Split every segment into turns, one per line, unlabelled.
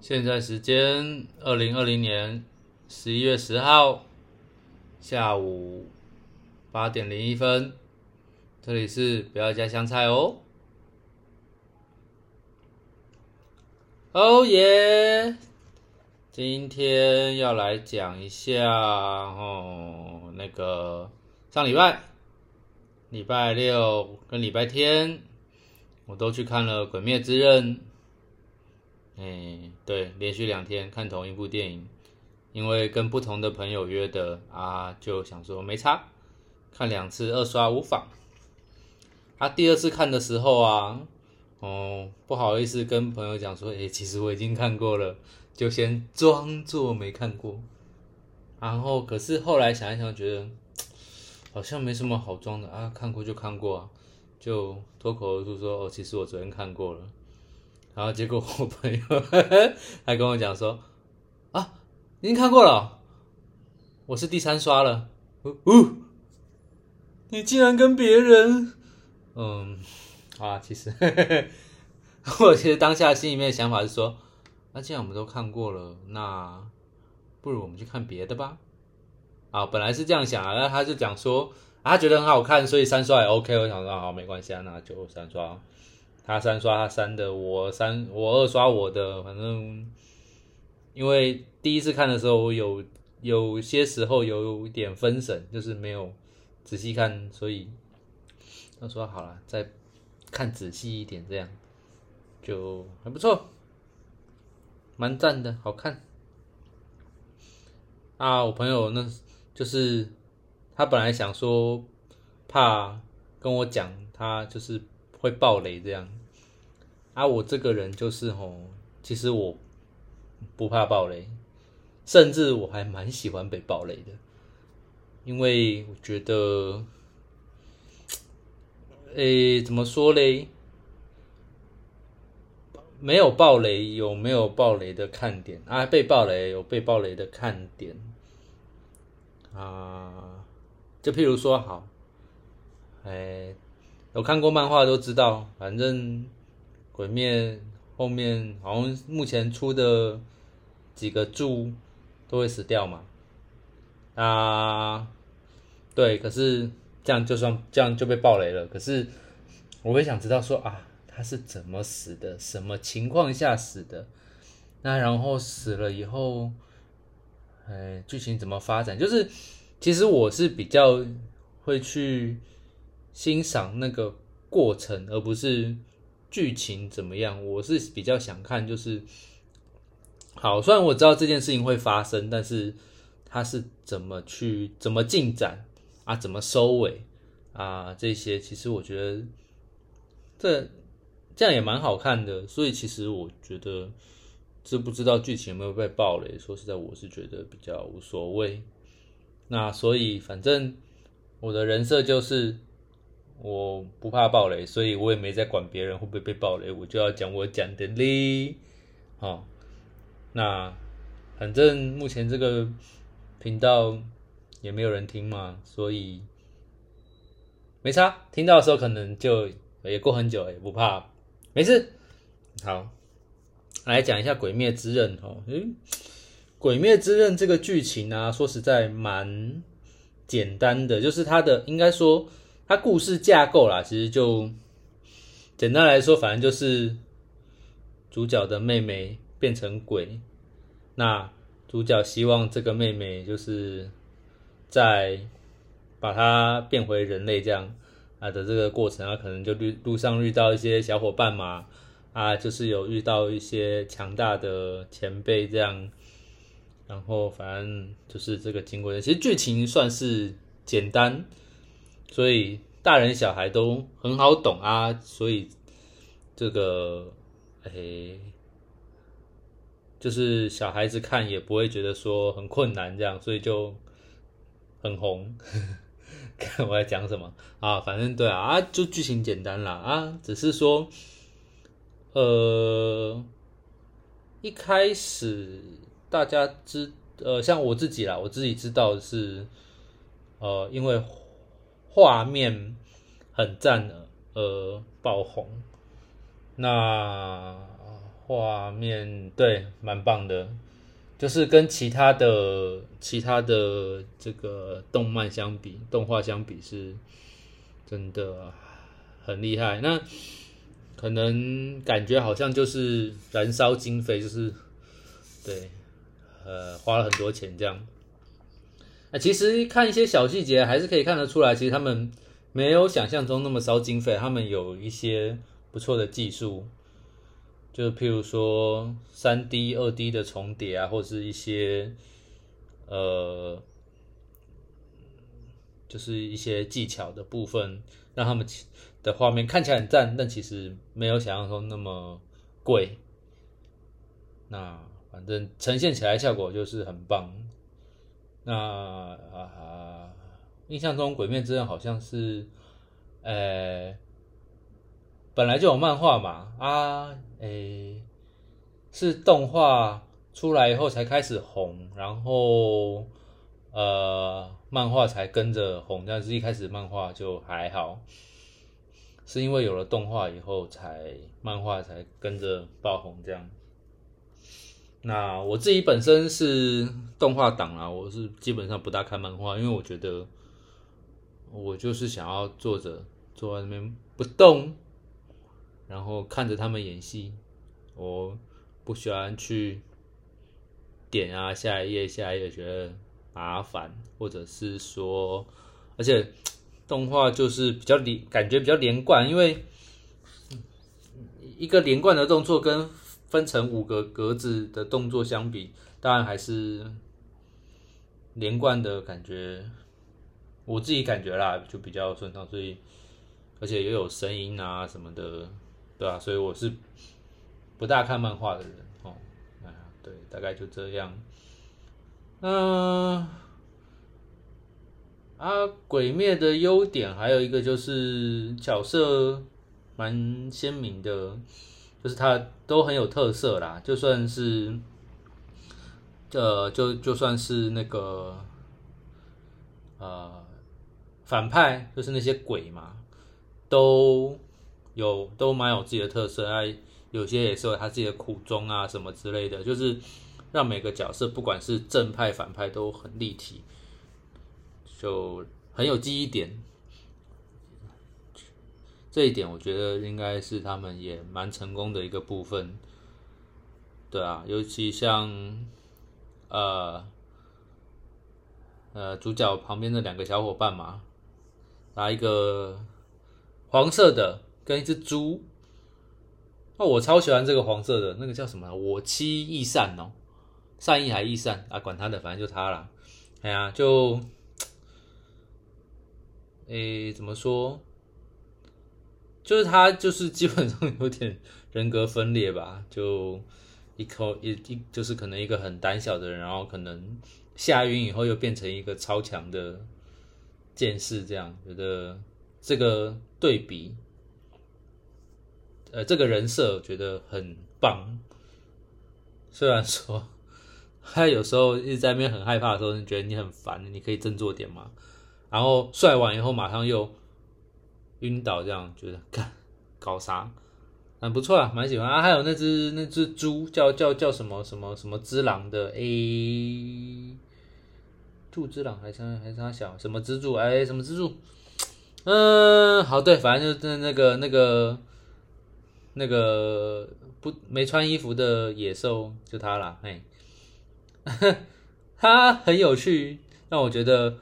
现在时间二零二零年十一月十号下午八点零一分，这里是不要加香菜哦。哦耶！今天要来讲一下哦，那个上礼拜礼拜六跟礼拜天，我都去看了《鬼灭之刃》。哎，对，连续两天看同一部电影，因为跟不同的朋友约的啊，就想说没差，看两次二刷无妨。啊，第二次看的时候啊，哦，不好意思跟朋友讲说，哎，其实我已经看过了，就先装作没看过。然后，可是后来想一想，觉得好像没什么好装的啊，看过就看过啊，就脱口而出说，哦，其实我昨天看过了。然后结果我朋友 还跟我讲说：“啊，已经看过了，我是第三刷了。”哦，你竟然跟别人……嗯，啊，其实 我其实当下心里面的想法是说：“那既然我们都看过了，那不如我们去看别的吧。”啊，本来是这样想啊，那他就讲说，他觉得很好看，所以三刷也 OK。我想说，好，没关系啊，那就三刷。他三刷他三的，我三我二刷我的，反正因为第一次看的时候，有有些时候有点分神，就是没有仔细看，所以他说好了，再看仔细一点，这样就还不错，蛮赞的，好看。啊，我朋友那就是他本来想说怕跟我讲，他就是会爆雷这样。啊，我这个人就是吼，其实我不怕暴雷，甚至我还蛮喜欢被暴雷的，因为我觉得，诶，怎么说嘞？没有暴雷有没有暴雷的看点啊？被暴雷有被暴雷的看点啊？就譬如说，好，哎，有看过漫画都知道，反正。鬼灭后面好像目前出的几个柱都会死掉嘛？啊，对，可是这样就算这样就被爆雷了。可是我会想知道说啊，他是怎么死的？什么情况下死的？那然后死了以后，哎，剧情怎么发展？就是其实我是比较会去欣赏那个过程，而不是。剧情怎么样？我是比较想看，就是好。虽然我知道这件事情会发生，但是它是怎么去、怎么进展啊？怎么收尾啊？这些其实我觉得这这样也蛮好看的。所以其实我觉得知不知道剧情有没有被爆雷，说实在，我是觉得比较无所谓。那所以反正我的人设就是。我不怕暴雷，所以我也没在管别人会不会被暴雷，我就要讲我讲的嘞。好，那反正目前这个频道也没有人听嘛，所以没差。听到的时候可能就也过很久，也不怕，没事。好，来讲一下《鬼灭之刃》哦。嗯，《鬼灭之刃》这个剧情啊，说实在蛮简单的，就是它的应该说。它故事架构啦，其实就简单来说，反正就是主角的妹妹变成鬼，那主角希望这个妹妹就是在把她变回人类这样啊的这个过程啊，可能就路路上遇到一些小伙伴嘛，啊，就是有遇到一些强大的前辈这样，然后反正就是这个经过，其实剧情算是简单。所以大人小孩都很好懂啊，所以这个诶，就是小孩子看也不会觉得说很困难这样，所以就很红。看我在讲什么啊？反正对啊啊，就剧情简单啦啊，只是说呃，一开始大家知呃，像我自己啦，我自己知道是呃，因为。画面很赞的，呃，爆红。那画面对，蛮棒的，就是跟其他的其他的这个动漫相比，动画相比是真的很厉害。那可能感觉好像就是燃烧经费，就是对，呃，花了很多钱这样。啊，其实看一些小细节，还是可以看得出来，其实他们没有想象中那么烧经费，他们有一些不错的技术，就譬如说三 D、二 D 的重叠啊，或是一些呃，就是一些技巧的部分，让他们的画面看起来很赞，但其实没有想象中那么贵。那反正呈现起来效果就是很棒。那啊，印象中《鬼灭之刃》好像是，呃，本来就有漫画嘛，啊，诶，是动画出来以后才开始红，然后呃，漫画才跟着红，但是一开始漫画就还好，是因为有了动画以后，才漫画才跟着爆红这样。那我自己本身是动画党啊，我是基本上不大看漫画，因为我觉得我就是想要坐着坐在那边不动，然后看着他们演戏。我不喜欢去点啊下一页下一页，觉得麻烦，或者是说，而且动画就是比较连，感觉比较连贯，因为一个连贯的动作跟。分成五个格子的动作相比，当然还是连贯的感觉，我自己感觉啦，就比较顺畅，所以而且也有声音啊什么的，对吧？所以我是不大看漫画的人哦。啊，对，大概就这样。嗯，啊，鬼灭的优点还有一个就是角色蛮鲜明的。就是它都很有特色啦，就算是，呃，就就算是那个，呃，反派就是那些鬼嘛，都有都蛮有自己的特色，哎，有些也是有他自己的苦衷啊什么之类的，就是让每个角色不管是正派反派都很立体，就很有记忆点。这一点我觉得应该是他们也蛮成功的一个部分，对啊，尤其像呃呃主角旁边的两个小伙伴嘛，拿一个黄色的跟一只猪，那我超喜欢这个黄色的那个叫什么？我妻易善哦，善意还易善啊，管他的，反正就他了。哎呀，就 诶怎么说？就是他，就是基本上有点人格分裂吧，就一口一一就是可能一个很胆小的人，然后可能下晕以后又变成一个超强的剑士，这样觉得这个对比，呃，这个人设觉得很棒。虽然说他有时候一直在那边很害怕的时候，你觉得你很烦，你可以振作点嘛。然后帅完以后，马上又。晕倒这样觉得，看搞啥，很不错啊，蛮喜欢啊。还有那只那只猪叫叫叫什么什么什么之狼的 A，兔之狼还是还是他小什么蜘蛛哎什么蜘蛛，嗯好对，反正就是那个那个那个不没穿衣服的野兽就他了，嘿，他很有趣，让我觉得。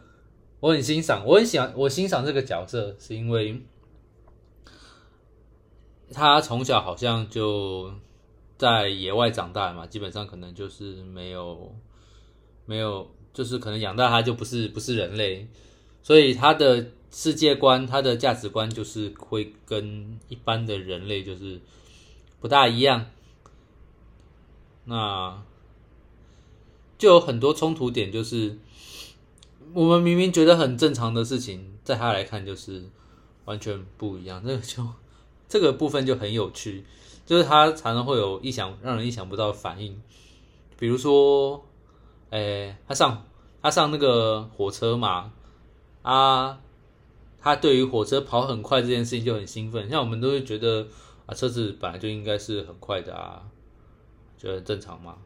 我很欣赏，我很喜欢，我欣赏这个角色，是因为他从小好像就在野外长大嘛，基本上可能就是没有没有，就是可能养大他就不是不是人类，所以他的世界观、他的价值观就是会跟一般的人类就是不大一样，那就有很多冲突点，就是。我们明明觉得很正常的事情，在他来看就是完全不一样。这个就这个部分就很有趣，就是他常常会有意想让人意想不到的反应。比如说，诶，他上他上那个火车嘛，啊，他对于火车跑很快这件事情就很兴奋。像我们都会觉得啊，车子本来就应该是很快的啊，觉得很正常嘛。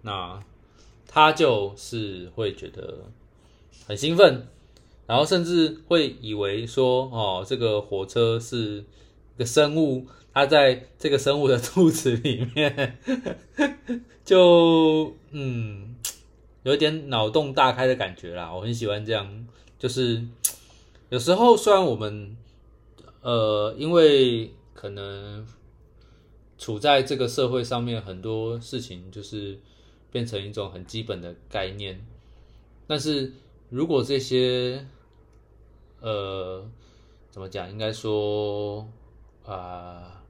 那他就是会觉得很兴奋，然后甚至会以为说，哦，这个火车是一个生物，它在这个生物的肚子里面，就嗯，有点脑洞大开的感觉啦。我很喜欢这样，就是有时候虽然我们呃，因为可能处在这个社会上面，很多事情就是变成一种很基本的概念。但是如果这些呃怎么讲，应该说啊，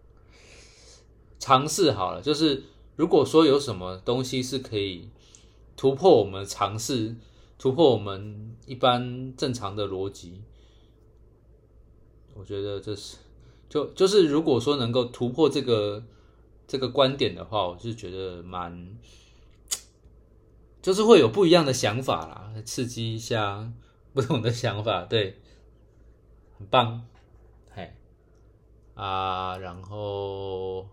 尝试好了，就是如果说有什么东西是可以突破我们尝试，突破我们一般正常的逻辑。我觉得这是，就就是如果说能够突破这个这个观点的话，我是觉得蛮，就是会有不一样的想法啦，刺激一下不同的想法，对，很棒，嘿，啊，然后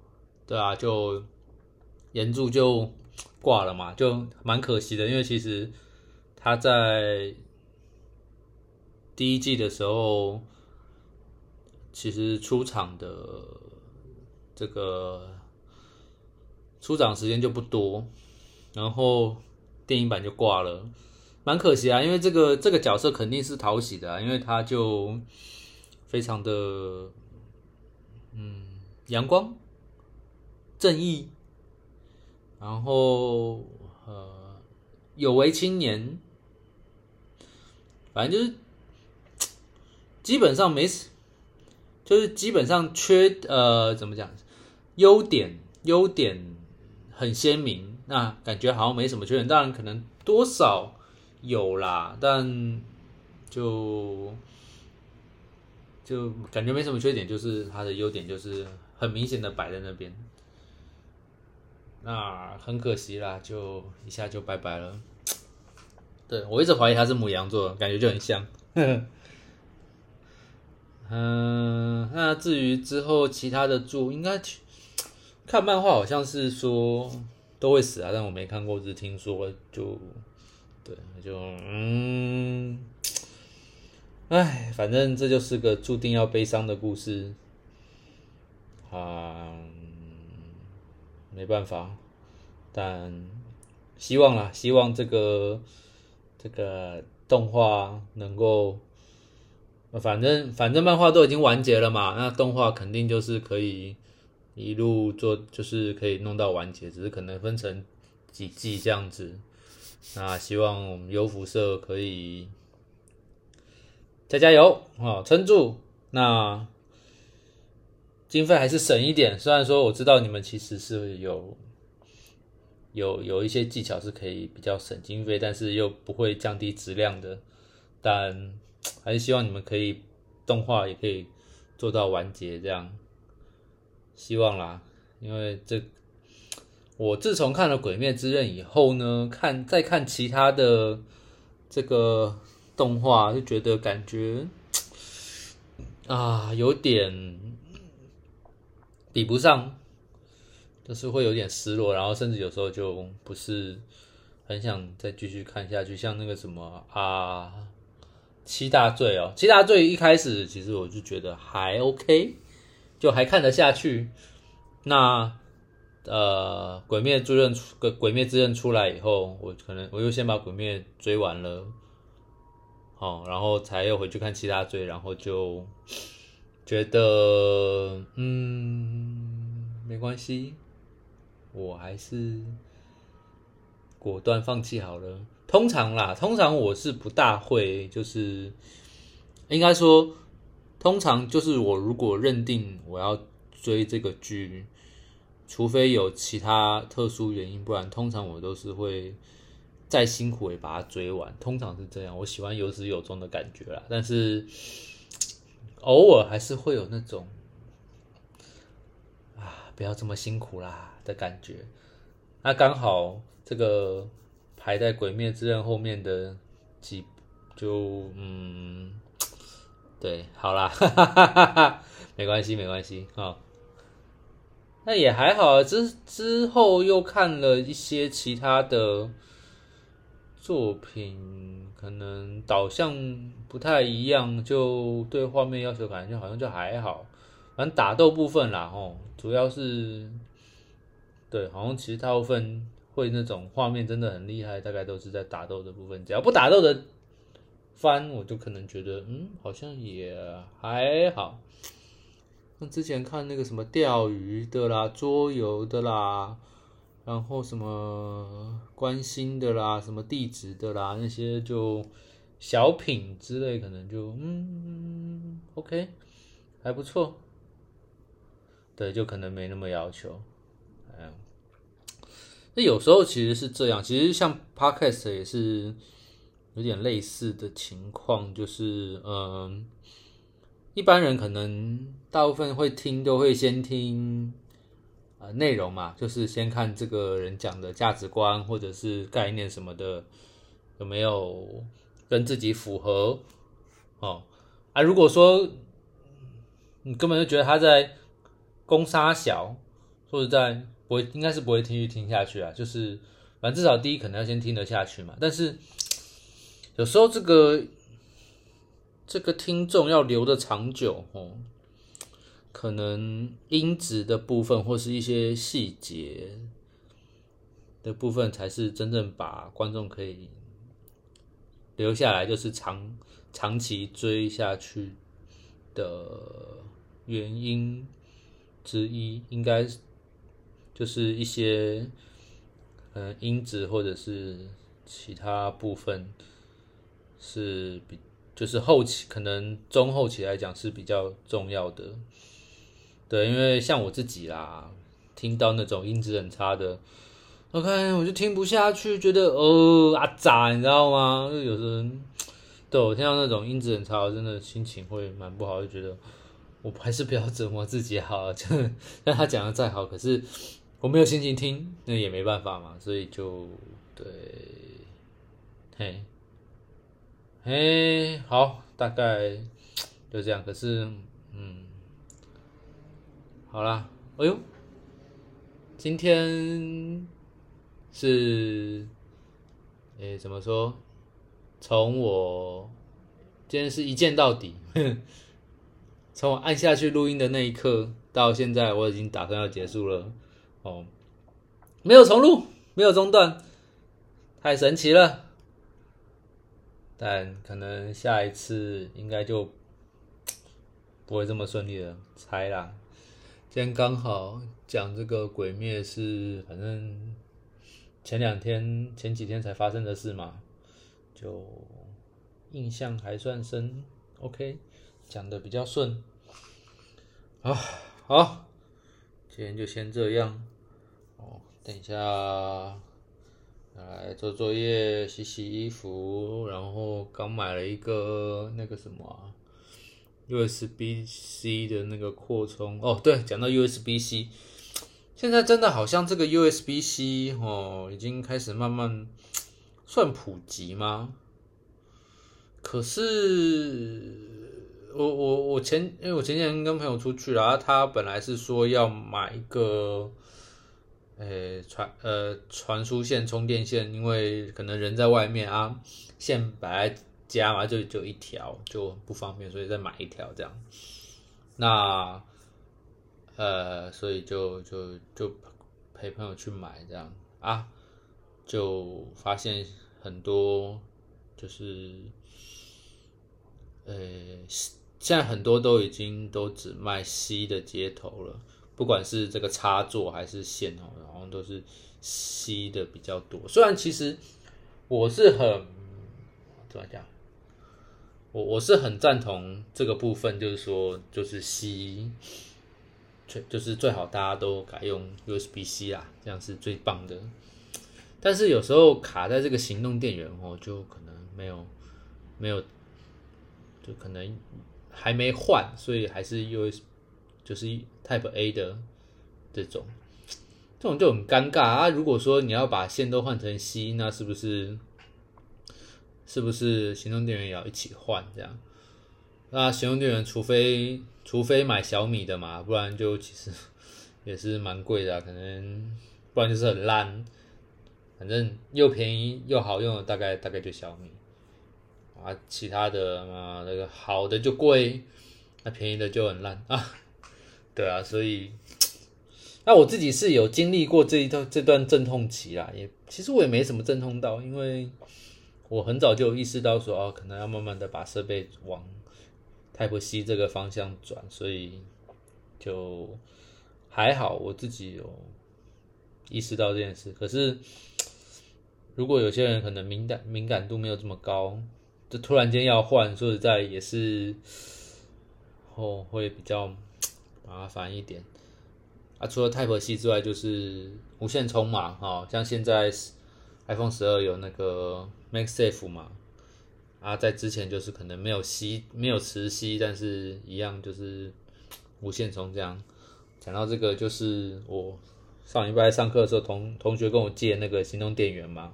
对啊，就岩柱就挂了嘛，就蛮可惜的，因为其实他在第一季的时候。其实出场的这个出场时间就不多，然后电影版就挂了，蛮可惜啊。因为这个这个角色肯定是讨喜的啊，因为他就非常的嗯阳光正义，然后呃有为青年，反正就是基本上没。就是基本上缺呃怎么讲，优点优点很鲜明，那感觉好像没什么缺点，当然可能多少有啦，但就就感觉没什么缺点，就是他的优点就是很明显的摆在那边，那很可惜啦，就一下就拜拜了。对我一直怀疑他是母羊座，感觉就很像。嗯，那至于之后其他的柱，应该看漫画好像是说都会死啊，但我没看过，只听说就对，就嗯，哎，反正这就是个注定要悲伤的故事啊，没办法，但希望啦，希望这个这个动画能够。反正反正漫画都已经完结了嘛，那动画肯定就是可以一路做，就是可以弄到完结，只是可能分成几季这样子。那希望我们优辐社可以再加油啊，撑住。那经费还是省一点，虽然说我知道你们其实是有有有一些技巧是可以比较省经费，但是又不会降低质量的，但。还是希望你们可以动画也可以做到完结，这样希望啦。因为这我自从看了《鬼灭之刃》以后呢，看再看其他的这个动画，就觉得感觉啊有点比不上，就是会有点失落，然后甚至有时候就不是很想再继续看下去，像那个什么啊。七大罪哦，七大罪一开始其实我就觉得还 OK，就还看得下去。那呃，鬼灭之刃出，鬼灭之刃出来以后，我可能我又先把鬼灭追完了，好，然后才又回去看其他追，然后就觉得嗯，没关系，我还是果断放弃好了。通常啦，通常我是不大会，就是应该说，通常就是我如果认定我要追这个剧，除非有其他特殊原因，不然通常我都是会再辛苦也把它追完。通常是这样，我喜欢有始有终的感觉啦。但是 偶尔还是会有那种啊，不要这么辛苦啦的感觉。那刚好这个。排在《鬼灭之刃》后面的几，就嗯，对，好啦，哈哈哈哈哈没关系，没关系啊。那也还好啊，之之后又看了一些其他的作品，可能导向不太一样，就对画面要求感觉好像就还好。反正打斗部分啦，吼，主要是对，好像其实大部分会那种画面真的很厉害，大概都是在打斗的部分。只要不打斗的番，我就可能觉得，嗯，好像也还好。那之前看那个什么钓鱼的啦、桌游的啦，然后什么关心的啦、什么地址的啦，那些就小品之类，可能就嗯，OK，还不错。对，就可能没那么要求。嗯，那有时候其实是这样，其实像 Podcast 也是有点类似的情况，就是嗯。一般人可能大部分会听，都会先听呃内容嘛，就是先看这个人讲的价值观或者是概念什么的有没有跟自己符合哦啊。如果说你根本就觉得他在攻杀小，或者在不会，应该是不会继续听下去啊。就是反正至少第一可能要先听得下去嘛。但是有时候这个。这个听众要留的长久哦，可能音质的部分或是一些细节的部分，才是真正把观众可以留下来，就是长长期追下去的原因之一，应该就是一些呃音质或者是其他部分是比。就是后期可能中后期来讲是比较重要的，对，因为像我自己啦，听到那种音质很差的，OK，我就听不下去，觉得哦啊咋，你知道吗？就有时候，对我听到那种音质很差，我真的心情会蛮不好，就觉得我还是不要折磨自己好了。就但他讲的再好，可是我没有心情听，那也没办法嘛，所以就对，嘿。哎，好，大概就这样。可是，嗯，好啦，哎呦，今天是，哎，怎么说？从我今天是一键到底，从我按下去录音的那一刻到现在，我已经打算要结束了。哦，没有重录，没有中断，太神奇了。但可能下一次应该就 不会这么顺利了，猜啦。今天刚好讲这个鬼灭是，反正前两天、前几天才发生的事嘛，就印象还算深。OK，讲的比较顺。啊，好，今天就先这样。哦，等一下。来做作业、洗洗衣服，然后刚买了一个那个什么 USB C 的那个扩充。哦，对，讲到 USB C，现在真的好像这个 USB C 哦，已经开始慢慢算普及吗？可是我我我前因为我前几天跟朋友出去然后他本来是说要买一个。诶，传呃传输线、充电线，因为可能人在外面啊，线摆在家嘛，就就一条就不方便，所以再买一条这样。那呃，所以就就就陪朋友去买这样啊，就发现很多就是呃，现在很多都已经都只卖 C 的接头了。不管是这个插座还是线哦，好像都是吸的比较多。虽然其实我是很怎么讲，我我是很赞同这个部分，就是说就是吸，最就是最好大家都改用 USB C 啦，这样是最棒的。但是有时候卡在这个行动电源哦，就可能没有没有，就可能还没换，所以还是 USB。就是 Type A 的这种，这种就很尴尬啊！如果说你要把线都换成 C，那是不是是不是行动电源也要一起换？这样，那行动电源除非除非买小米的嘛，不然就其实 也是蛮贵的，可能不然就是很烂，反正又便宜又好用，大概大概就小米啊，其他的嘛那个好的就贵，那便宜的就很烂啊，对啊，所以那我自己是有经历过这一段这段阵痛期啦，也其实我也没什么阵痛到，因为我很早就意识到说哦，可能要慢慢的把设备往 Type C 这个方向转，所以就。还好，我自己有意识到这件事。可是，如果有些人可能敏感敏感度没有这么高，就突然间要换，说实在也是哦，会比较麻烦一点。啊，除了 Type C 之外，就是无线充嘛，哈，像现在 iPhone 十二有那个 MagSafe 嘛，啊，在之前就是可能没有吸，没有磁吸，但是一样就是无线充这样。讲到这个，就是我上礼拜上课的时候，同同学跟我借那个行动电源嘛，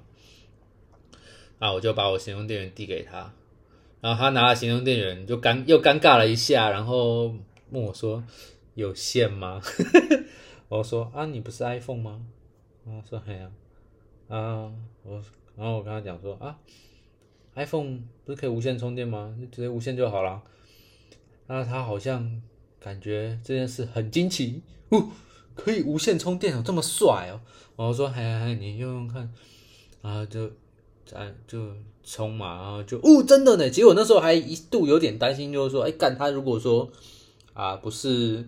啊，我就把我行动电源递给他，然后他拿了行动电源，就尴又尴尬了一下，然后问我说：“有线吗？” 我说：“啊，你不是 iPhone 吗？”啊，说：“嘿呀，啊，我，然后我跟他讲说：“啊，iPhone 不是可以无线充电吗？就直接无线就好了。”那他好像。感觉这件事很惊奇哦，可以无线充电哦，这么帅哦！我说：“嗨嗨嗨，你用用看。”然后就在就充嘛，然后就哦，真的呢。结果那时候还一度有点担心，就是说：“哎，干他如果说啊，不是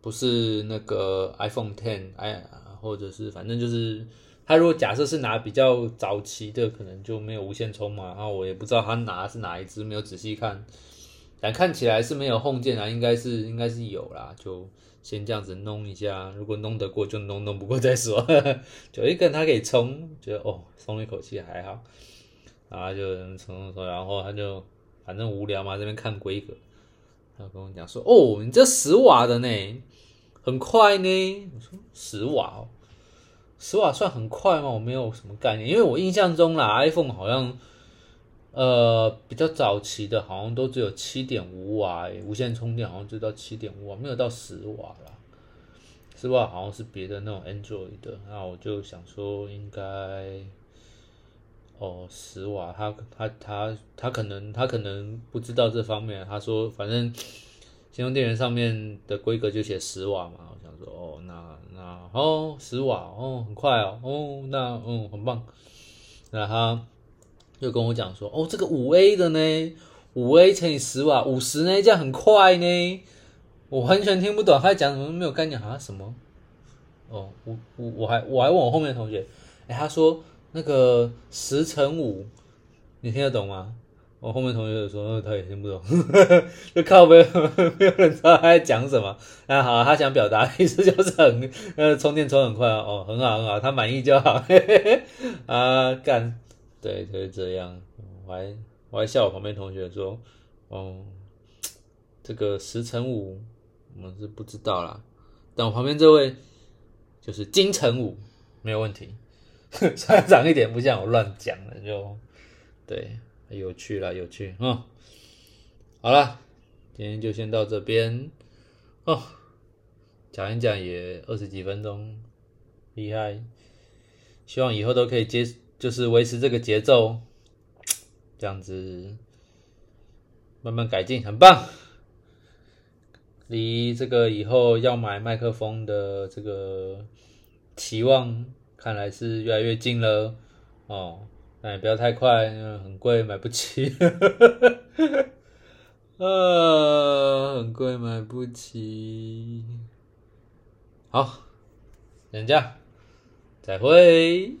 不是那个 iPhone Ten，哎，或者是反正就是他如果假设是拿比较早期的，可能就没有无线充嘛。然后我也不知道他拿是哪一只，没有仔细看。”但看起来是没有 Home 键啊，应该是应该是有啦，就先这样子弄一下，如果弄得过就弄，弄不过再说。就一根他可以充，觉得哦松了一口气还好，然后就充充，然后他就反正无聊嘛，这边看规格，他跟我讲说哦，你这十瓦的呢，很快呢。我说十瓦哦，十瓦算很快吗？我没有什么概念，因为我印象中啦，iPhone 好像。呃，比较早期的，好像都只有七点五瓦，无线充电好像就到七点五瓦，没有到十瓦啦。十瓦好像是别的那种 Android 的，那我就想说应该，哦，十瓦，他他他他可能他可能不知道这方面，他说反正行动电源上面的规格就写十瓦嘛，我想说哦，那那哦，十瓦哦，很快哦，哦，那嗯，很棒，那他。又跟我讲说，哦，这个五 A 的呢，五 A 乘以十瓦，五十呢，这样很快呢。我完全听不懂他讲什么，没有概念啊什么？哦，我我我还我还问我后面的同学，哎，他说那个十乘五，你听得懂吗？我后面同学就说他也听不懂，就靠没有没有人知道他在讲什么。那好，他想表达意思就是很呃充电充很快哦，很好很好，他满意就好。啊干。对，就是这样。我还我还笑我旁边同学说：“哦，这个十乘五，我们是不知道啦。但我旁边这位就是金乘五，没有问题。虽然长一点不像我乱讲的，就对，有趣了，有趣啊。好了，今天就先到这边哦。讲一讲也二十几分钟，厉害。希望以后都可以接。就是维持这个节奏，这样子慢慢改进，很棒。离这个以后要买麦克风的这个期望，看来是越来越近了哦。但也不要太快，很贵，买不起。啊，很贵，买不起。好，等下再会。